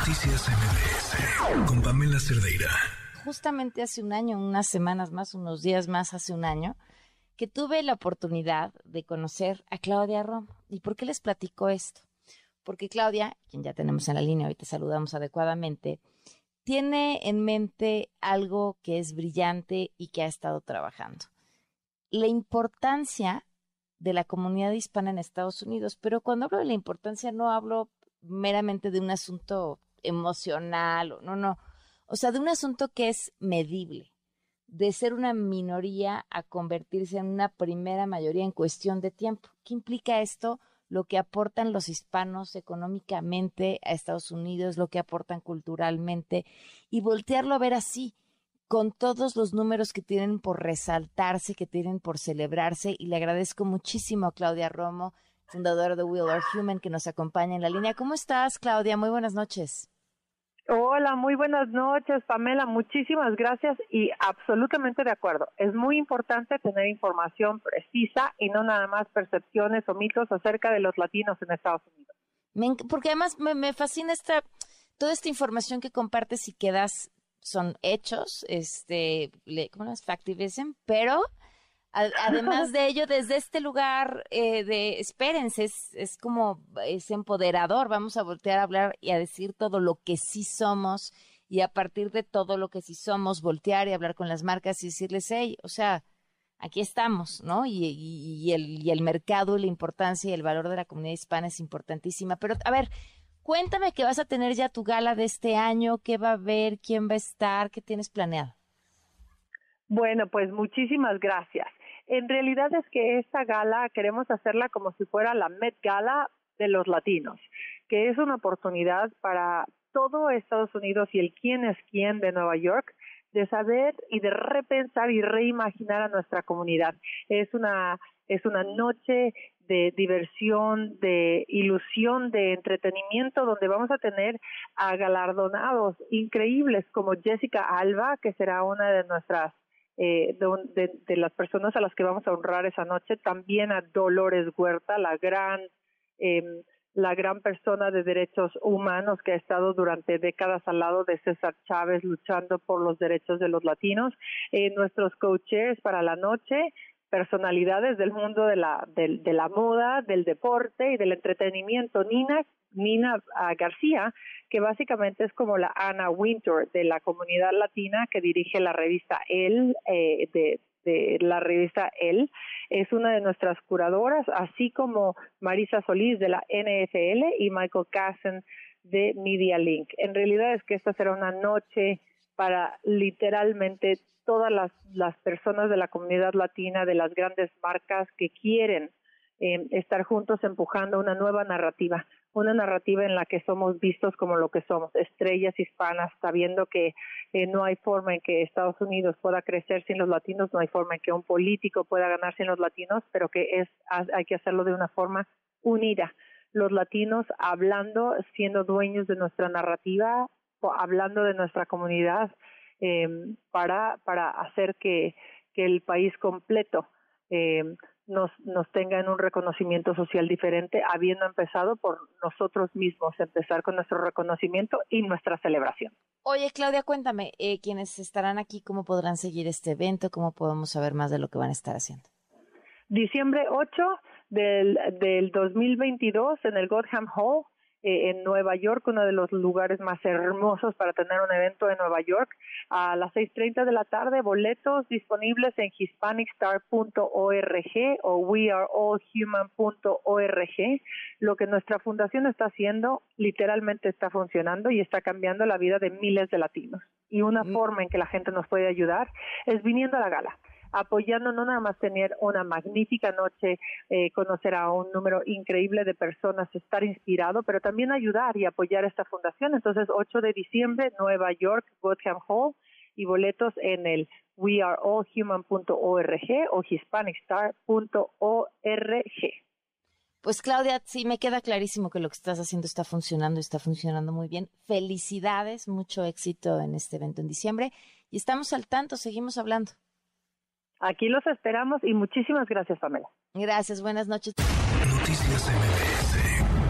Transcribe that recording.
Noticias MBS con Pamela Cerdeira. Justamente hace un año, unas semanas más, unos días más, hace un año, que tuve la oportunidad de conocer a Claudia Romo. ¿Y por qué les platico esto? Porque Claudia, quien ya tenemos en la línea, hoy te saludamos adecuadamente, tiene en mente algo que es brillante y que ha estado trabajando. La importancia de la comunidad hispana en Estados Unidos, pero cuando hablo de la importancia no hablo meramente de un asunto emocional, no, no, o sea, de un asunto que es medible, de ser una minoría a convertirse en una primera mayoría en cuestión de tiempo. ¿Qué implica esto? Lo que aportan los hispanos económicamente a Estados Unidos, lo que aportan culturalmente, y voltearlo a ver así, con todos los números que tienen por resaltarse, que tienen por celebrarse, y le agradezco muchísimo a Claudia Romo, fundadora de Will Are Human, que nos acompaña en la línea. ¿Cómo estás, Claudia? Muy buenas noches. Hola, muy buenas noches, Pamela. Muchísimas gracias y absolutamente de acuerdo. Es muy importante tener información precisa y no nada más percepciones o mitos acerca de los latinos en Estados Unidos. porque además me, fascina esta toda esta información que compartes y que das son hechos, este, ¿cómo es? Factivism, pero además de ello, desde este lugar eh, de, espérense, es, es, como, es empoderador, vamos a voltear a hablar y a decir todo lo que sí somos y a partir de todo lo que sí somos, voltear y hablar con las marcas y decirles, hey, o sea, aquí estamos, ¿no? Y, y, el, y el mercado la importancia y el valor de la comunidad hispana es importantísima. Pero, a ver, cuéntame que vas a tener ya tu gala de este año, qué va a haber, quién va a estar, qué tienes planeado. Bueno, pues muchísimas gracias. En realidad es que esta gala queremos hacerla como si fuera la Met Gala de los latinos, que es una oportunidad para todo Estados Unidos y el quién es quién de Nueva York de saber y de repensar y reimaginar a nuestra comunidad. Es una es una noche de diversión, de ilusión, de entretenimiento, donde vamos a tener a galardonados increíbles como Jessica Alba, que será una de nuestras eh, de, las personas a las que vamos a honrar esa noche, también a Dolores Huerta, la gran, eh, la gran persona de derechos humanos que ha estado durante décadas al lado de César Chávez luchando por los derechos de los latinos, eh, nuestros coaches para la noche, personalidades del mundo de la, de la moda, del deporte y del entretenimiento. Nina Nina ah, García, que básicamente es como la Anna Winter de la comunidad latina que dirige la revista El, eh, de, de la revista El, es una de nuestras curadoras, así como Marisa Solís de la NFL y Michael Cassen de Media Link. En realidad es que esta será una noche para literalmente todas las, las personas de la comunidad latina, de las grandes marcas que quieren eh, estar juntos empujando una nueva narrativa, una narrativa en la que somos vistos como lo que somos, estrellas hispanas, sabiendo que eh, no hay forma en que Estados Unidos pueda crecer sin los latinos, no hay forma en que un político pueda ganar sin los latinos, pero que es hay que hacerlo de una forma unida. Los latinos hablando, siendo dueños de nuestra narrativa, hablando de nuestra comunidad, eh, para, para hacer que, que el país completo eh, nos, nos tengan un reconocimiento social diferente, habiendo empezado por nosotros mismos, empezar con nuestro reconocimiento y nuestra celebración. Oye, Claudia, cuéntame, eh, quienes estarán aquí, ¿cómo podrán seguir este evento? ¿Cómo podemos saber más de lo que van a estar haciendo? Diciembre 8 del, del 2022 en el Godham Hall eh, en Nueva York, uno de los lugares más hermosos para tener un evento en Nueva York. A las 6.30 de la tarde, boletos disponibles en hispanicstar.org o weareallhuman.org. Lo que nuestra fundación está haciendo literalmente está funcionando y está cambiando la vida de miles de latinos. Y una mm. forma en que la gente nos puede ayudar es viniendo a la gala apoyando no nada más tener una magnífica noche, eh, conocer a un número increíble de personas, estar inspirado, pero también ayudar y apoyar esta fundación. Entonces, 8 de diciembre, Nueva York, Gotham Hall, y boletos en el weareallhuman.org o hispanicstar.org. Pues Claudia, sí me queda clarísimo que lo que estás haciendo está funcionando está funcionando muy bien. Felicidades, mucho éxito en este evento en diciembre y estamos al tanto, seguimos hablando. Aquí los esperamos y muchísimas gracias, Pamela. Gracias, buenas noches. Noticias MBS